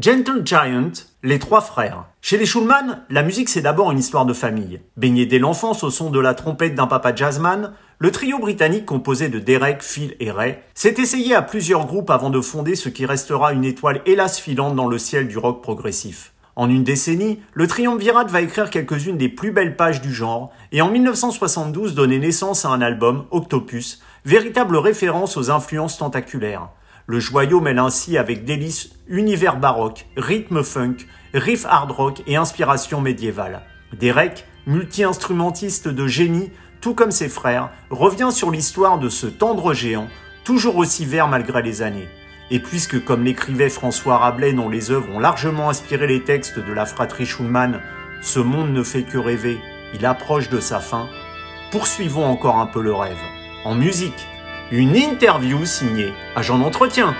Gentle Giant, les trois frères. Chez les Schulman, la musique c'est d'abord une histoire de famille. Baigné dès l'enfance au son de la trompette d'un papa jazzman, le trio britannique composé de Derek, Phil et Ray s'est essayé à plusieurs groupes avant de fonder ce qui restera une étoile hélas filante dans le ciel du rock progressif. En une décennie, le triumvirat va écrire quelques-unes des plus belles pages du genre et en 1972 donner naissance à un album, Octopus, véritable référence aux influences tentaculaires. Le joyau mêle ainsi avec délice univers baroque, rythme funk, riff hard rock et inspiration médiévale. Derek, multi-instrumentiste de génie, tout comme ses frères, revient sur l'histoire de ce tendre géant, toujours aussi vert malgré les années. Et puisque, comme l'écrivait François Rabelais dont les œuvres ont largement inspiré les textes de la fratrie Schulman, ce monde ne fait que rêver, il approche de sa fin, poursuivons encore un peu le rêve. En musique, une interview signée Agent d'entretien.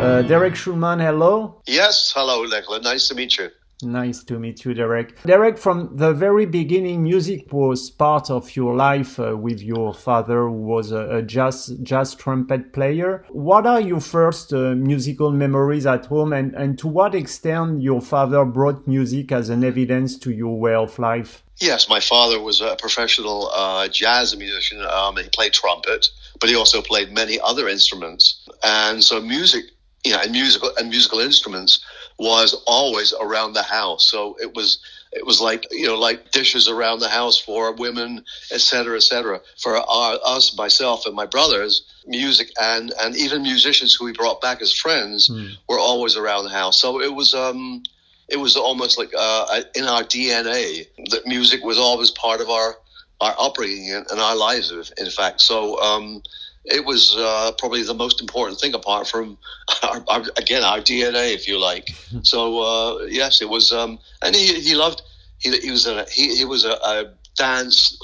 Uh, Derek Schulman, hello. Yes, hello, Nicola. Nice to meet you. Nice to meet you, Derek. Derek, from the very beginning, music was part of your life uh, with your father, who was a, a, jazz jazz trumpet player. What are your first uh, musical memories at home, and, and to what extent your father brought music as an evidence to your way of life? Yes, my father was a professional uh, jazz musician. Um, he played trumpet, but he also played many other instruments, and so music, you know, and musical and musical instruments was always around the house. So it was it was like you know like dishes around the house for women, et cetera, et cetera. For our, us, myself, and my brothers, music and and even musicians who we brought back as friends mm. were always around the house. So it was um it was almost like uh, in our DNA that music was always part of our our upbringing and our lives. In fact, so um, it was uh, probably the most important thing apart from our, our, again our DNA, if you like. so uh, yes, it was, um, and he he loved he he was a he, he was a, a dance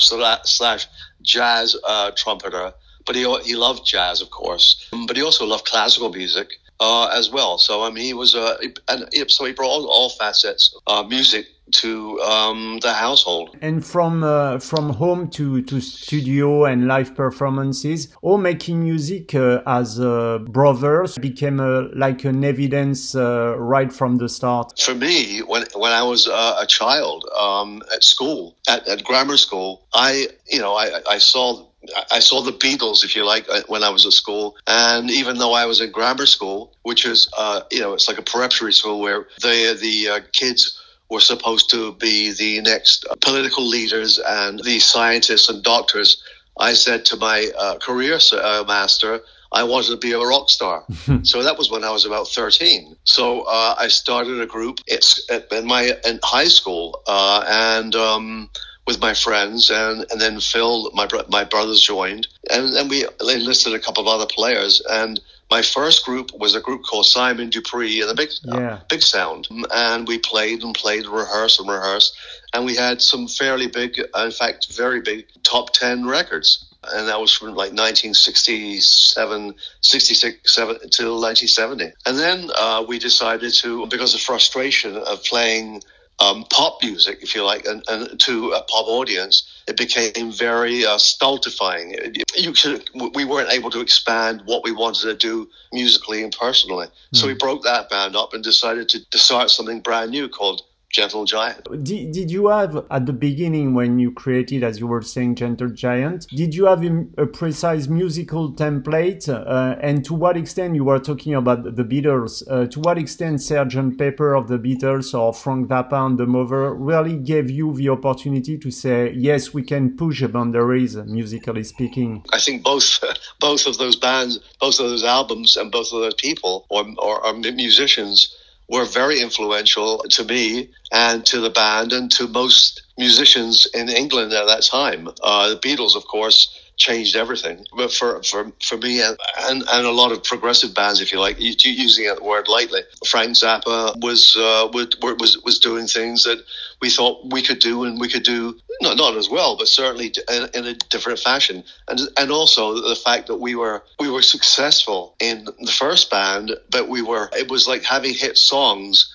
slash jazz uh, trumpeter, but he he loved jazz, of course, but he also loved classical music. Uh, as well, so I mean, he was, uh, and so he brought all, all facets of music to um, the household. And from uh, from home to, to studio and live performances, or making music uh, as uh, brothers became uh, like an evidence uh, right from the start. For me, when when I was uh, a child um, at school, at, at grammar school, I you know I, I saw I saw the Beatles, if you like, when I was at school. And even though I was in grammar school, which is, uh, you know, it's like a preparatory school where the the uh, kids were supposed to be the next political leaders and the scientists and doctors, I said to my uh, career uh, master, I wanted to be a rock star. so that was when I was about 13. So uh, I started a group it's in my in high school uh, and um, with my friends and, and then Phil, my, my brothers joined and then we enlisted a couple of other players and my first group was a group called Simon Dupree and the Big uh, yeah. Big Sound, mm, and we played and played, rehearsed and rehearsed, and we had some fairly big, uh, in fact, very big top ten records. And that was from like 1967, 66, 7, until 1970. And then uh, we decided to, because of frustration of playing um, pop music, if you like, and, and to a pop audience, it became very uh, stultifying. You could, we weren't able to expand what we wanted to do musically and personally. Mm. So we hmm. broke that band up and decided to, to start something brand new called Gentle Giant. Did, did you have at the beginning when you created, as you were saying, Gentle Giant, did you have a, a precise musical template? Uh, and to what extent you were talking about the Beatles? Uh, to what extent Sgt. Pepper of the Beatles or Frank Zappa and the Mothers really gave you the opportunity to say, yes, we can push the boundaries, musically speaking? I think both both of those bands, both of those albums, and both of those people or, or, or musicians were very influential to me and to the band and to most musicians in England at that time. Uh, the Beatles, of course, changed everything. But for, for, for me and, and, a lot of progressive bands, if you like, using that word lightly, Frank Zappa was, uh, was, was doing things that we thought we could do and we could do not, not as well, but certainly in, in, a different fashion. And, and also the fact that we were, we were successful in the first band, but we were, it was like having hit songs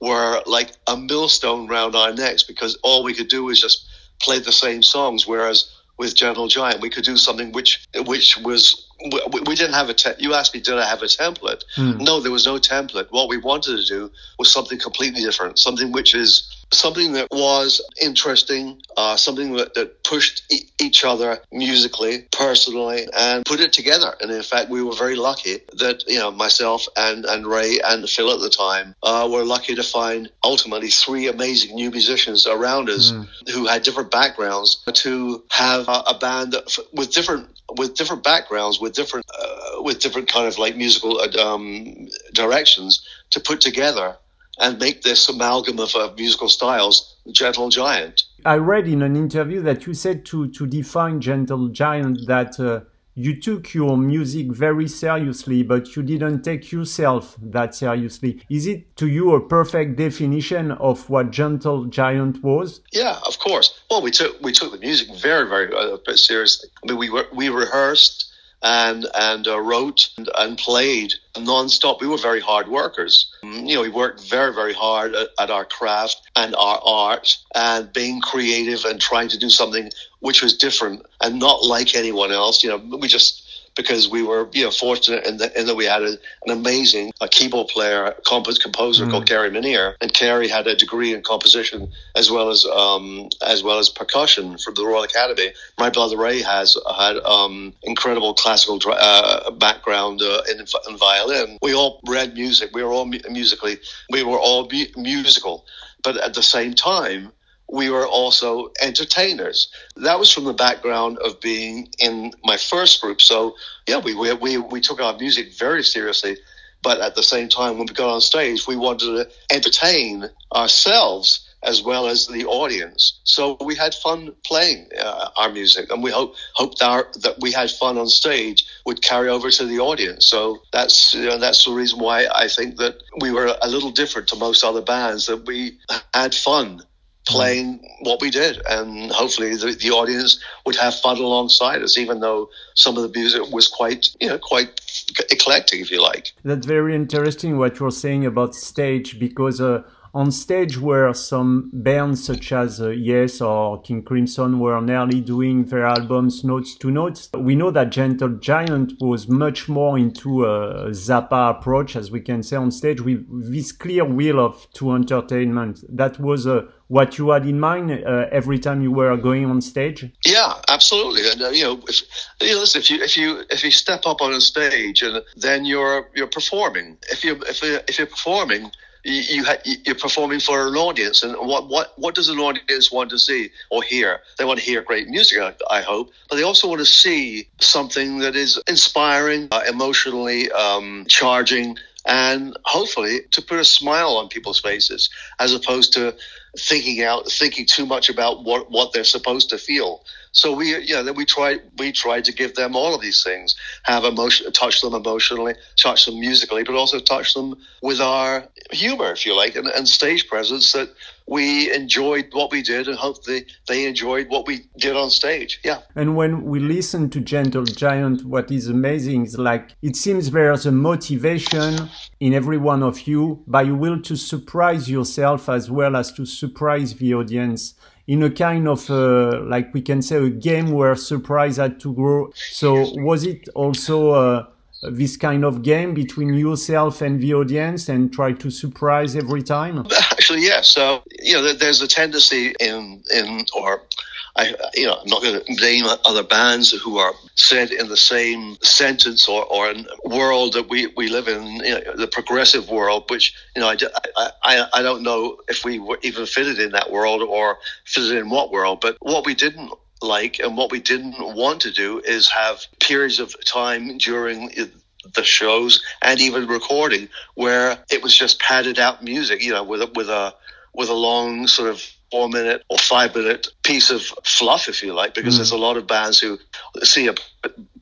were like a millstone round our necks because all we could do was just play the same songs. Whereas with Gentle Giant, we could do something which which was we, we didn't have a. Te- you asked me, did I have a template? Mm. No, there was no template. What we wanted to do was something completely different, something which is something that was interesting, uh, something that, that pushed e- each other musically, personally, and put it together. And in fact, we were very lucky that you know myself and and Ray and Phil at the time uh, were lucky to find ultimately three amazing new musicians around us mm. who had different backgrounds to have a, a band with different with different backgrounds, with different uh, with different kind of like musical um, directions to put together and make this amalgam of uh, musical styles, Gentle Giant. I read in an interview that you said to, to define Gentle Giant that uh, you took your music very seriously, but you didn't take yourself that seriously. Is it to you a perfect definition of what Gentle Giant was? Yeah, of course. Well, we took we took the music very very uh, seriously. I mean, we were, we rehearsed and and uh, wrote and, and, played nonstop. We were very hard workers. Mm, you know, we worked very very hard at, at, our craft and our art and being creative and trying to do something which was different and not like anyone else. You know, we just because we were you know fortunate in, the, in that we had a, an amazing a keyboard player, compos, composer mm. called Kerry Minnear, and Kerry had a degree in composition as well as um, as well as percussion from the Royal Academy. My brother Ray has had um, incredible classical uh, background uh, in, in, violin. We all read music. We were all mu- musically. We were all mu- musical, but at the same time we were also entertainers. That was from the background of being in my first group. So yeah, we we we took our music very seriously, but at the same time, when we got on stage, we wanted to entertain ourselves as well as the audience. So we had fun playing uh, our music, and we hope hoped our, that we had fun on stage would carry over to the audience. So that's you know, that's the reason why I think that we were a little different to most other bands. That we had fun playing what we did, and hopefully the, the audience would have fun alongside us, even though some of the music was quite, you know, quite eclectic, if you like. That's very interesting what you're saying about stage, because. Uh, on stage where some bands such as uh, Yes or King Crimson were nearly doing their albums notes to notes. We know that Gentle Giant was much more into a Zappa approach, as we can say on stage, with this clear will of to entertainment. That was uh, what you had in mind uh, every time you were going on stage. Yeah, absolutely. And uh, you know, if you know, listen, if you if you if you step up on a stage and then you're you're performing. If you if if you're performing you, you are performing for an audience, and what what what does an audience want to see or hear? They want to hear great music, I, hope, but they also want to see something that is inspiring, uh, emotionally um, charging, and hopefully to put a smile on people's faces, as opposed to thinking out thinking too much about what what they're supposed to feel. So we, you know, we try we try to give them all of these things, have emotion, touch them emotionally, touch them musically, but also touch them with our humor, if you like, and, and stage presence that we enjoyed what we did and hope they, they enjoyed what we did on stage. Yeah. And when we listen to Gentle Giant, what is amazing is like it seems there's a motivation in every one of you by will to surprise yourself as well as to surprise the audience in a kind of uh, like we can say a game where surprise had to grow. So was it also uh, this kind of game between yourself and the audience and try to surprise every time? Actually, yes. So you know, there's a tendency in in or I, you know, I'm not going to name other bands who are said in the same sentence or, or world that we, we live in, you know, the progressive world, which, you know, I, I, I don't know if we were even fitted in that world or fitted in what world, but what we didn't like and what we didn't want to do is have periods of time during the shows and even recording where it was just padded out music, you know, with a, with a, with a long sort of four minute or five minute piece of fluff, if you like, because mm. there's a lot of bands who see a,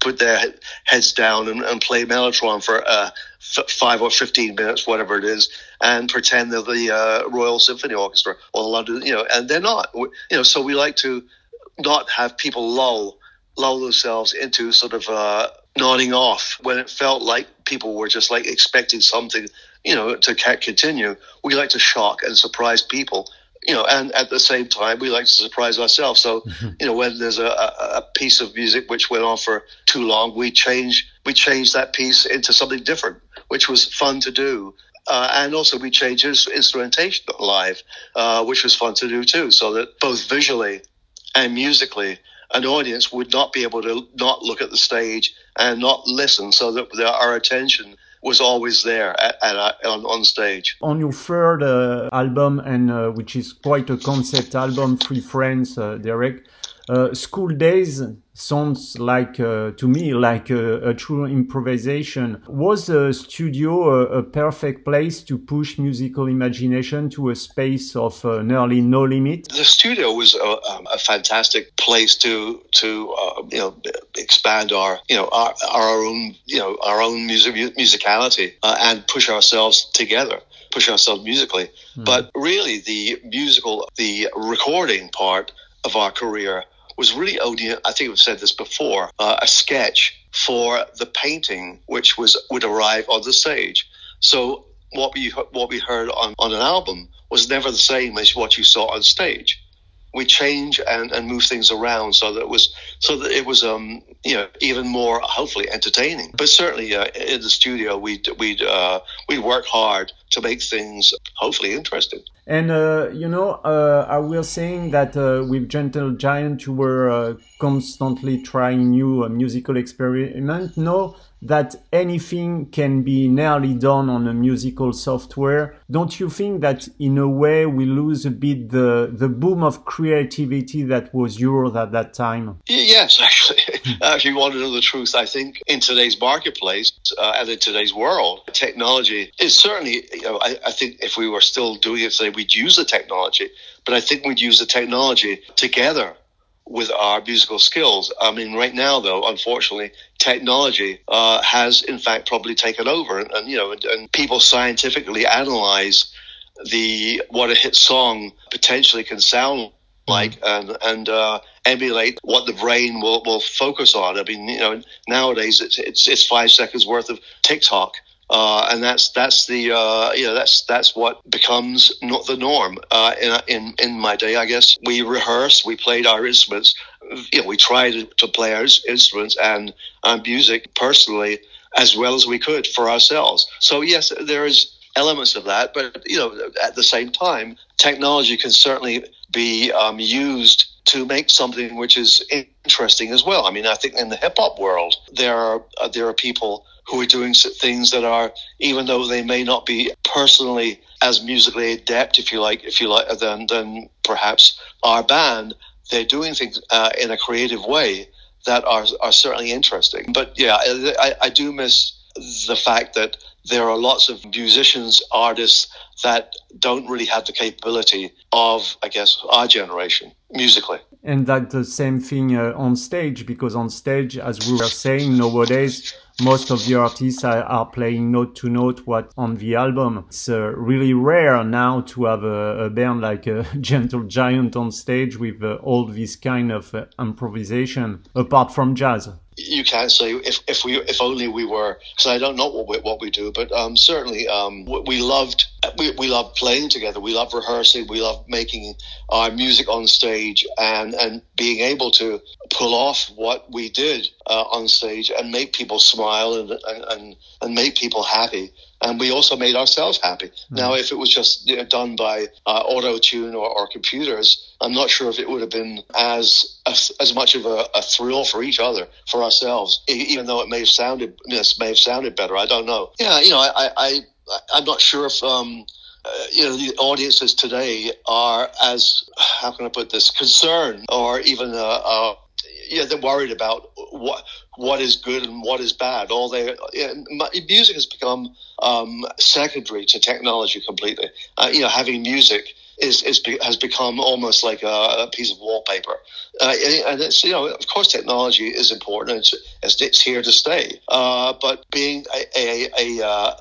put their heads down and, and play Mellotron for uh, f- five or 15 minutes, whatever it is, and pretend they're the uh, Royal Symphony Orchestra or the London, you know, and they're not. You know, so we like to not have people lull lull themselves into sort of uh, nodding off when it felt like people were just like expecting something, you know, to continue. We like to shock and surprise people you know, and at the same time, we like to surprise ourselves. So, mm-hmm. you know, when there's a, a, piece of music which went on for too long, we change we change that piece into something different, which was fun to do. Uh, and also we changed instrumentation live, uh, which was fun to do too, so that both visually and musically, an audience would not be able to not look at the stage and not listen, so that our attention was always there at, at, on, on stage. On your third uh, album, and uh, which is quite a concept album, Three Friends, uh, Derek, uh, School Days sounds like uh, to me like a, a, true improvisation. Was the studio a, a, perfect place to push musical imagination to a space of uh, nearly no limit? The studio was a, um, a fantastic place to to uh, you know expand our you know our, our own you know our own music musicality uh, and push ourselves together push ourselves musically mm. but really the musical the recording part of our career was really only, I think I've said this before, uh, a sketch for the painting which was would arrive on the stage. So what we what we heard on, on an album was never the same as what you saw on stage we change and, and move things around so that it was so that it was um you know even more hopefully entertaining. But certainly uh, in the studio we'd we'd uh, we'd work hard to make things hopefully interesting. And uh, you know, uh, I was saying that uh, with Gentle Giant you were uh, constantly trying new uh, musical experiment. No, that anything can be nearly done on a musical software. Don't you think that in a way we lose a bit the, the boom of creativity that was yours at that time? Yes, actually. actually, you want to know the truth, I think in today's marketplace uh, and in today's world, technology is certainly, you know, I, I think if we were still doing it today, we'd use the technology, but I think we'd use the technology together with our musical skills. I mean, right now, though, unfortunately, technology uh, has in fact probably taken over, and, and you know, and, and, people scientifically analyze the what a hit song potentially can sound like, and and uh, emulate what the brain will, will focus on. I mean, you know, nowadays it's it's, it's five seconds worth of TikTok. Uh, and that's that's the uh, you know that's that's what becomes not the norm. Uh, in, in in my day, I guess we rehearsed, we played our instruments, you know, we tried to play our instruments and uh, music personally as well as we could for ourselves. So yes, there is elements of that, but you know, at the same time, technology can certainly be um, used to make something which is interesting as well. I mean, I think in the hip hop world, there are uh, there are people who are doing things that are, even though they may not be personally as musically adept, if you like, if you like, than than perhaps our band, they're doing things uh, in a creative way that are are certainly interesting. But yeah, I, I do miss the fact that there are lots of musicians, artists that don't really have the capability of, I guess, our generation musically. And that's the same thing uh, on stage, because on stage, as we were saying, nowadays, most of the artists are, are playing note to note what on the album. It's uh, really rare now to have a, a band like a Gentle Giant on stage with uh, all this kind of uh, improvisation, apart from jazz you can't say if, if we if only we were because I don't know what we, what we do, but um, certainly um, we loved we, we love playing together. We love rehearsing. We love making our music on stage and and being able to pull off what we did uh, on stage and make people smile and and and make people happy and we also made ourselves happy. Mm. Now, if it was just you know, done by uh, auto tune or, or, computers, I'm not sure if it would have been as as, as much of a, a, thrill for each other, for ourselves, even though it may have sounded this may have sounded better. I don't know. Yeah, you know, I, I, I am not sure if. Um, uh, you know, the audiences today are as, how can I put this, concerned or even uh, uh, yeah, they're worried about what what is good and what is bad. All they yeah, music has become um, secondary to technology completely. Uh, you know, having music is, is has become almost like a, a piece of wallpaper. Uh, and it's you know, of course, technology is important. It's it's, it's here to stay. Uh, but being a a, a, uh,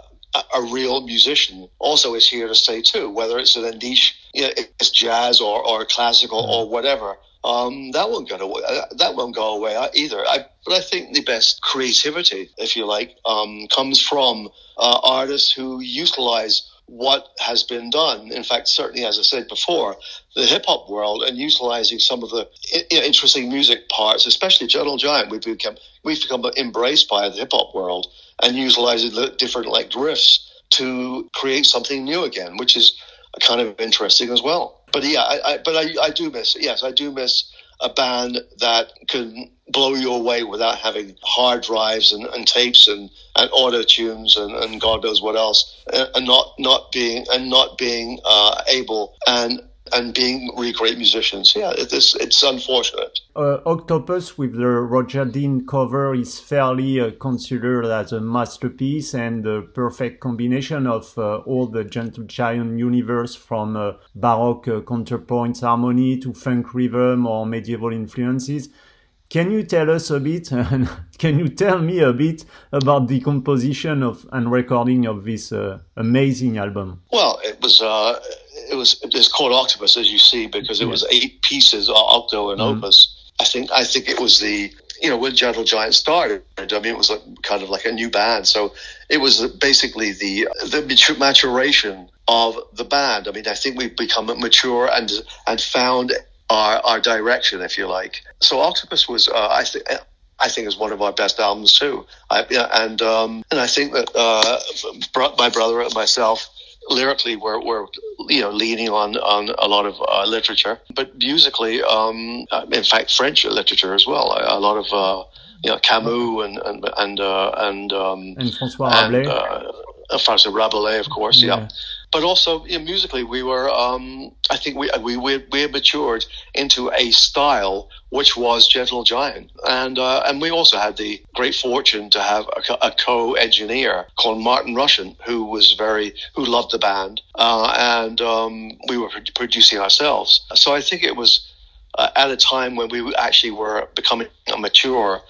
a real musician also is here to stay too. Whether it's in a niche, you know, it's jazz or, or classical or whatever um, that won't go away. Uh, that won't go away either. I, but I think the best creativity, if you like, um, comes from uh, artists who utilize what has been done. In fact, certainly, as I said before, the hip hop world and utilizing some of the interesting music parts, especially Gentle Giant, we've become we've become embraced by the hip hop world and utilizing the different like riffs to create something new again, which is kind of interesting as well. But yeah, I, I but I, I do miss yes, I do miss a band that can blow you away without having hard drives and, and tapes and, and auto tunes and, and God knows what else, and not not being and not being uh, able. And and being really great musicians. Yeah, it's it's unfortunate. Uh, Octopus with the Roger Dean cover is fairly uh, considered as a masterpiece and a perfect combination of uh, all the Gentle Giant universe from uh, baroque uh, counterpoint harmony to funk rhythm or medieval influences. Can you tell us a bit, and can you tell me a bit about the composition of and recording of this uh, amazing album? Well, it was it was it's called Octopus, as you see, because it was eight pieces, octo and mm-hmm. opus. I think I think it was the you know when Gentle Giant started. I mean, it was like, kind of like a new band, so it was basically the the maturation of the band. I mean, I think we've become mature and and found our our direction, if you like. So Octopus was, uh, I think. I think is one of our best albums too. I, and um, and I think that uh, my brother and myself lyrically we're, we're you know leaning on on a lot of uh, literature, but musically, um, uh, in fact, French literature as well. A, a lot of uh, you know Camus and and and uh, and, um, and François Rabelais. And, uh, François Rabelais, of course, yeah. yeah but also you know, musically we were um, I think we we we, we matured into a style which was Gentle Giant, and uh, and we also had the great fortune to have a, a, co-engineer called Martin Rushent, who was very who loved the band, uh, and um, we were producing ourselves. So I think it was uh, at a time when we actually were becoming mature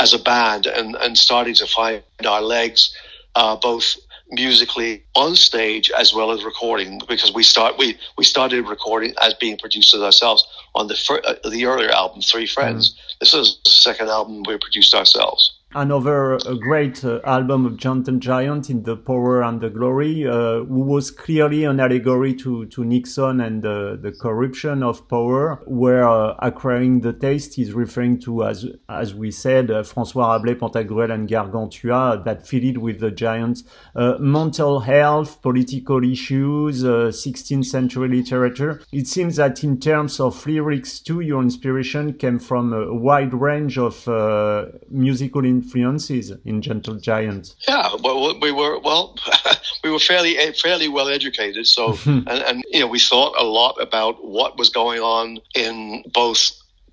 as a band and and starting to find our legs, uh, both musically on stage as well as recording because we start we we started recording as being producers ourselves on the fir- uh, the earlier album Three Friends. Mm. This is the second album we produced ourselves another uh, great uh, album of Gentle Giant in the Power and the Glory, uh, who was clearly an allegory to, to Nixon and the, corruption of power, where acquiring the taste is referring to, as as we said, François Rabelais, Pantagruel, and Gargantua that filled with the Giants. Mental health, political issues, 16th century literature. It seems that in terms of lyrics too, your inspiration came from a wide range of musical influences influences in Gentle Giant? Yeah, well, we were well, we were fairly fairly well educated, so and, and you know we thought a lot about what was going on in both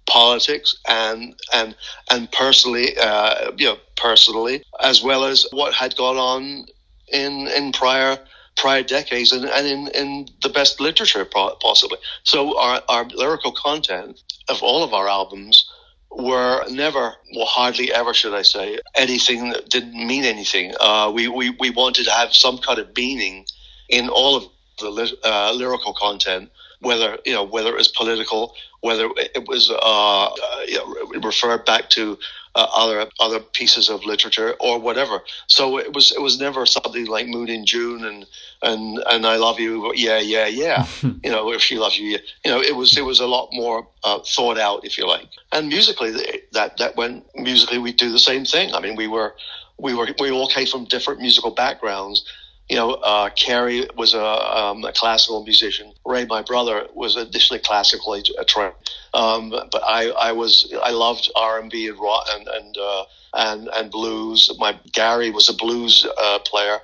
politics and and and personally, uh, you know, personally, as well as what had gone on in in prior prior decades and, and in, in the best literature possibly. So our, our lyrical content of all of our albums were never, well, hardly ever, should I say, anything that didn't mean anything. Uh, we, we, we wanted to have some kind of meaning in all of the uh, lyrical content, whether you know whether it was political, whether it was uh, uh you know, referred back to uh, other other pieces of literature or whatever. So it was it was never something like Moon in June and and and I love you, yeah, yeah, yeah. you know, if she loves you, you know, it was it was a lot more uh, thought out, if you like. And musically, that that went musically, we do the same thing. I mean, we were we were we all came from different musical backgrounds you know, uh, Kerry was a, um, a, classical musician. Ray, my brother, was additionally classically trained. Um, but I, I was, I loved R and B and rock and and uh, and and blues. My Gary was a blues uh, player.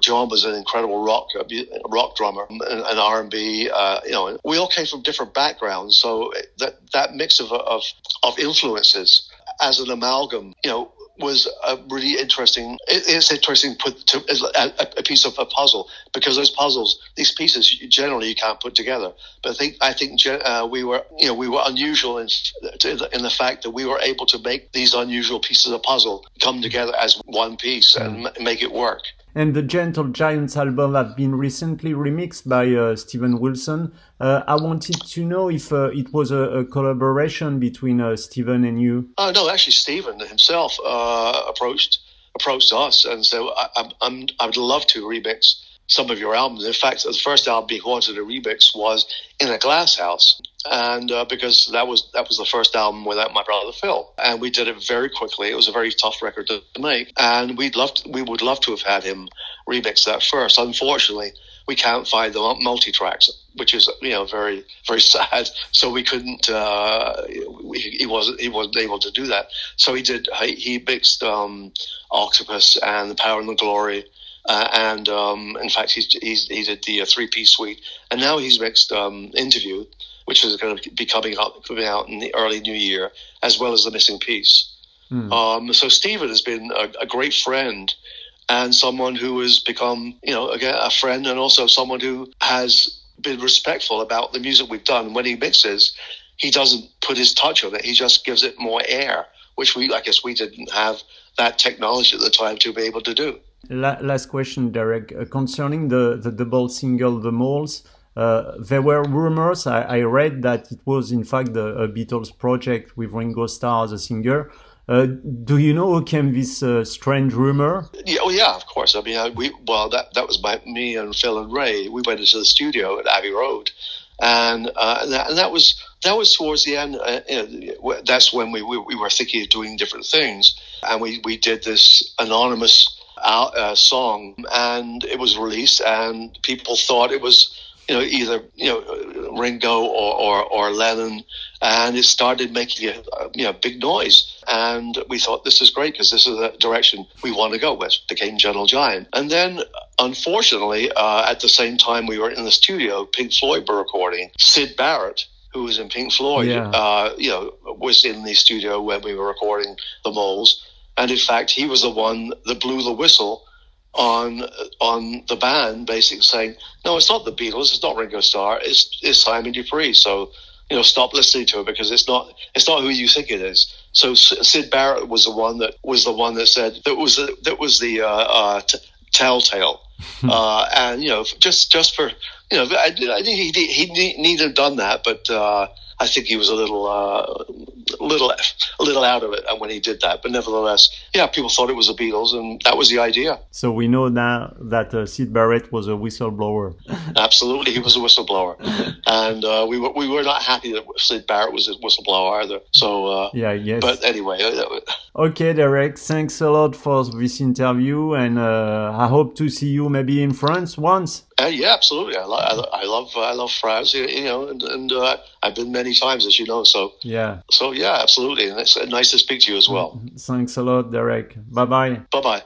John was an incredible rock uh, rock drummer and, and R and B. Uh, you know, we all came from different backgrounds, so that that mix of of, of influences as an amalgam, you know, was a really interesting. It's interesting put to, as a, a, piece of a puzzle because those puzzles, these pieces, generally you can't put together. But I think I think uh, we were you know we were unusual in in the fact that we were able to make these unusual pieces of puzzle come together as one piece and make it work and the Gentle Giants album have been recently remixed by uh, Steven Wilson. Uh, I wanted to know if uh, it was a, a, collaboration between uh, Steven and you. Oh no, actually, Steven himself uh, approached approached us and said, I, I'm, i would love to remix some of your albums. In fact, the first album being Haunted a remix was in a glass house, and uh, because that was that was the first album without my brother Phil, and we did it very quickly. It was a very tough record to make, and we'd love to, we would love to have had him remix that first. Unfortunately, we can't find the multi tracks, which is you know very very sad. So we couldn't. Uh, he wasn't he wasn't able to do that. So he did. He mixed um, Octopus and the Power and the Glory. Uh, and um, in fact, he's, he's, he did the uh, three piece suite, and now he's mixed um, interview, which is going to be coming out coming out in the early new year, as well as the missing piece. Mm. Um, so Steven has been a, a, great friend and someone who has become, you know, again, a friend and also someone who has been respectful about the music we've done. When he mixes, he doesn't put his touch on it. He just gives it more air, which we, I guess, we didn't have that technology at the time to be able to do. last question, Derek, uh, concerning the, the double single, The Moles. Uh, there were rumors. I, I, read that it was in fact the Beatles project with Ringo Starr as a singer. Uh, do you know who came this uh, strange rumor? Yeah, oh yeah, of course. I mean, I, we well that that was my me and Phil and Ray. We went into the studio at Abbey Road, and uh, and, that, and, that, was that was towards the end. Uh, you know, that's when we, we, we were thinking of doing different things, and we we did this anonymous uh, song, and it was released, and people thought it was you know, either you know Ringo or, or, or Lennon, and it started making a you know big noise. And we thought this is great because this is the direction we want to go. Which became Gentle Giant, and then unfortunately, uh, at the same time we were in the studio, Pink Floyd were recording. Syd Barrett, who was in Pink Floyd, yeah. uh, you know, was in the studio when we were recording the Moles, and in fact, he was the one that blew the whistle on on the band, basically saying, "No, it's not the Beatles. It's not Ringo Starr. It's it's Simon Dupree." So you know, stop listening to it because it's not it's not who you think it is. So Syd Barrett was the one that was the one that said that was the, that was the uh, uh, t- telltale, uh, and you know, just just for you know, I, I think he he needn't have done that, but uh, I think he was a little uh, little a little out of it when he did that. But nevertheless, yeah, people thought it was the Beatles, and that was the idea. So we know now that uh, Syd Barrett was a whistleblower. Absolutely, he was a whistleblower, and uh, we were we were not happy that Syd Barrett was a whistleblower either. So uh, yeah, yes. But anyway. Uh, okay, Derek, thanks a lot for this interview, and uh, I hope to see you maybe in France once. Uh, yeah, absolutely. I, lo- I, love I love France. You know, and, and uh, I've been many times, as you know. So yeah. So yeah, absolutely. And it's nice to speak to you as well. Thanks a lot, Derek. Bye bye. Bye bye.